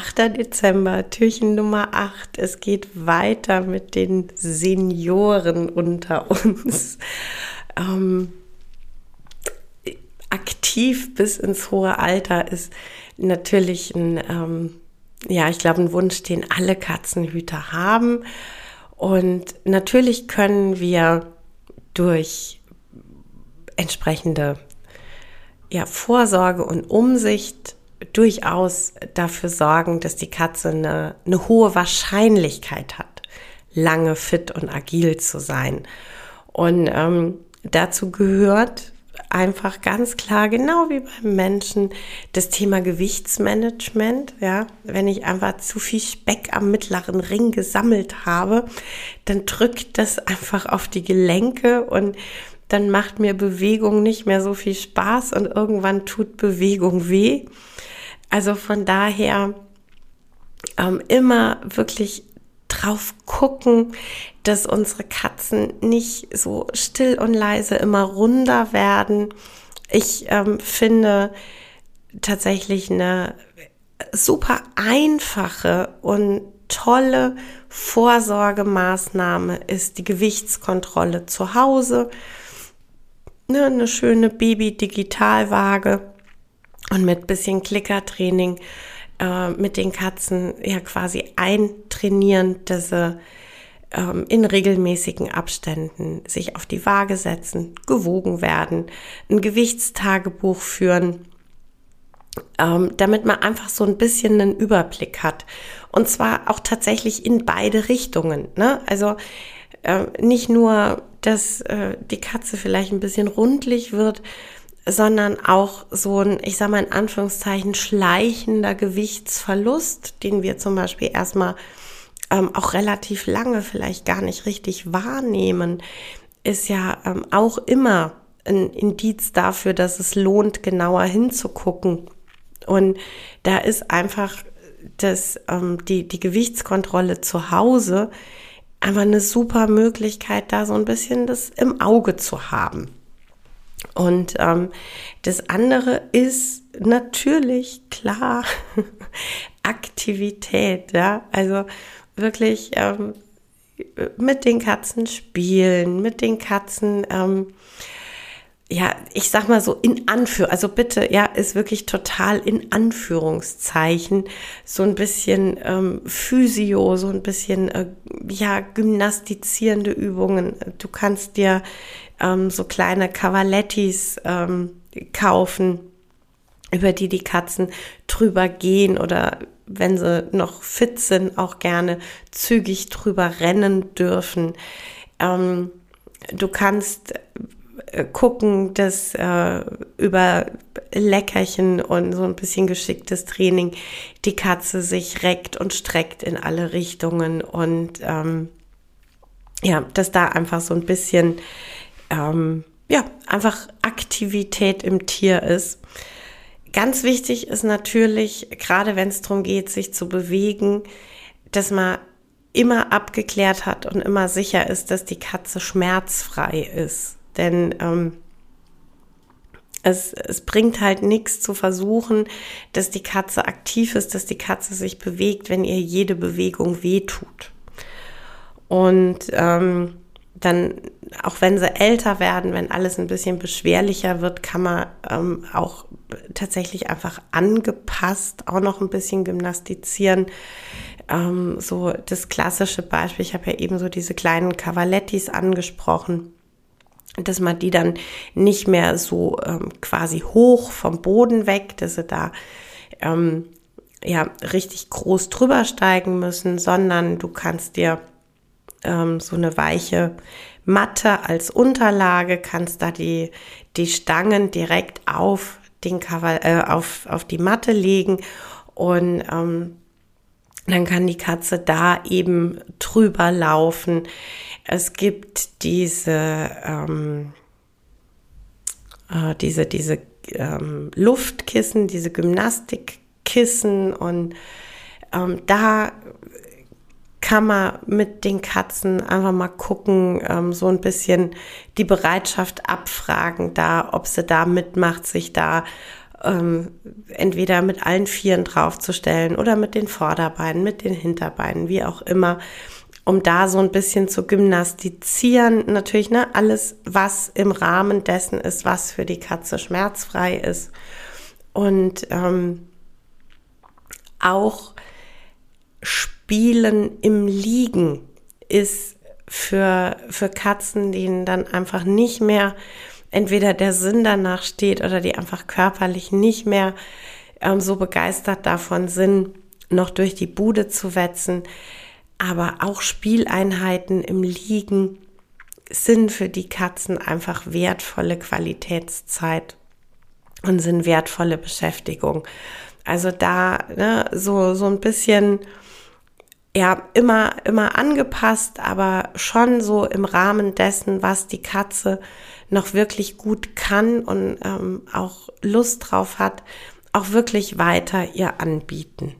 8. Dezember, Türchen Nummer 8. Es geht weiter mit den Senioren unter uns. Ähm, aktiv bis ins hohe Alter ist natürlich ein, ähm, ja, ich glaube, ein Wunsch, den alle Katzenhüter haben. Und natürlich können wir durch entsprechende ja, Vorsorge und Umsicht durchaus dafür sorgen, dass die Katze eine, eine hohe Wahrscheinlichkeit hat, lange fit und agil zu sein. Und ähm, dazu gehört einfach ganz klar, genau wie beim Menschen, das Thema Gewichtsmanagement. Ja, wenn ich einfach zu viel Speck am mittleren Ring gesammelt habe, dann drückt das einfach auf die Gelenke und dann macht mir Bewegung nicht mehr so viel Spaß und irgendwann tut Bewegung weh. Also von daher ähm, immer wirklich drauf gucken, dass unsere Katzen nicht so still und leise immer runder werden. Ich ähm, finde tatsächlich eine super einfache und tolle Vorsorgemaßnahme ist die Gewichtskontrolle zu Hause ne, eine schöne Baby-Digitalwaage und mit bisschen Klickertraining äh, mit den Katzen ja quasi eintrainieren, dass sie ähm, in regelmäßigen Abständen sich auf die Waage setzen, gewogen werden, ein Gewichtstagebuch führen, ähm, damit man einfach so ein bisschen einen Überblick hat. Und zwar auch tatsächlich in beide Richtungen. Ne? Also äh, nicht nur dass äh, die Katze vielleicht ein bisschen rundlich wird, sondern auch so ein, ich sage mal in Anführungszeichen, schleichender Gewichtsverlust, den wir zum Beispiel erstmal ähm, auch relativ lange vielleicht gar nicht richtig wahrnehmen, ist ja ähm, auch immer ein Indiz dafür, dass es lohnt, genauer hinzugucken. Und da ist einfach das, ähm, die, die Gewichtskontrolle zu Hause einfach eine super Möglichkeit, da so ein bisschen das im Auge zu haben. Und ähm, das andere ist natürlich klar Aktivität, ja, also wirklich ähm, mit den Katzen spielen, mit den Katzen ähm, ja, ich sag mal so in Anführ, also bitte, ja, ist wirklich total in Anführungszeichen so ein bisschen ähm, Physio, so ein bisschen äh, ja gymnastizierende Übungen. Du kannst dir ähm, so kleine Cavalettis ähm, kaufen, über die die Katzen drüber gehen oder wenn sie noch fit sind, auch gerne zügig drüber rennen dürfen. Ähm, du kannst gucken, dass äh, über Leckerchen und so ein bisschen geschicktes Training die Katze sich reckt und streckt in alle Richtungen und ähm, ja, dass da einfach so ein bisschen ähm, ja einfach Aktivität im Tier ist. Ganz wichtig ist natürlich, gerade wenn es darum geht, sich zu bewegen, dass man immer abgeklärt hat und immer sicher ist, dass die Katze schmerzfrei ist. Denn ähm, es, es bringt halt nichts zu versuchen, dass die Katze aktiv ist, dass die Katze sich bewegt, wenn ihr jede Bewegung wehtut. Und ähm, dann, auch wenn sie älter werden, wenn alles ein bisschen beschwerlicher wird, kann man ähm, auch tatsächlich einfach angepasst auch noch ein bisschen gymnastizieren. Ähm, so das klassische Beispiel, ich habe ja eben so diese kleinen Cavalettis angesprochen dass man die dann nicht mehr so ähm, quasi hoch vom Boden weg, dass sie da ähm, ja richtig groß drüber steigen müssen, sondern du kannst dir ähm, so eine weiche Matte als Unterlage, kannst da die, die Stangen direkt auf den Cover, äh, auf, auf die Matte legen und ähm, dann kann die Katze da eben drüber laufen. Es gibt diese, ähm, äh, diese, diese ähm, Luftkissen, diese Gymnastikkissen und ähm, da kann man mit den Katzen einfach mal gucken, ähm, so ein bisschen die Bereitschaft abfragen, da, ob sie da mitmacht, sich da ähm, entweder mit allen Vieren draufzustellen oder mit den Vorderbeinen, mit den Hinterbeinen, wie auch immer, um da so ein bisschen zu gymnastizieren. Natürlich, ne, alles, was im Rahmen dessen ist, was für die Katze schmerzfrei ist. Und ähm, auch Spielen im Liegen ist für, für Katzen, denen dann einfach nicht mehr entweder der Sinn danach steht oder die einfach körperlich nicht mehr ähm, so begeistert davon sind, noch durch die Bude zu wetzen. Aber auch Spieleinheiten im Liegen sind für die Katzen einfach wertvolle Qualitätszeit und sind wertvolle Beschäftigung. Also da ne, so, so ein bisschen ja immer, immer angepasst, aber schon so im Rahmen dessen, was die Katze noch wirklich gut kann und ähm, auch Lust drauf hat, auch wirklich weiter ihr anbieten.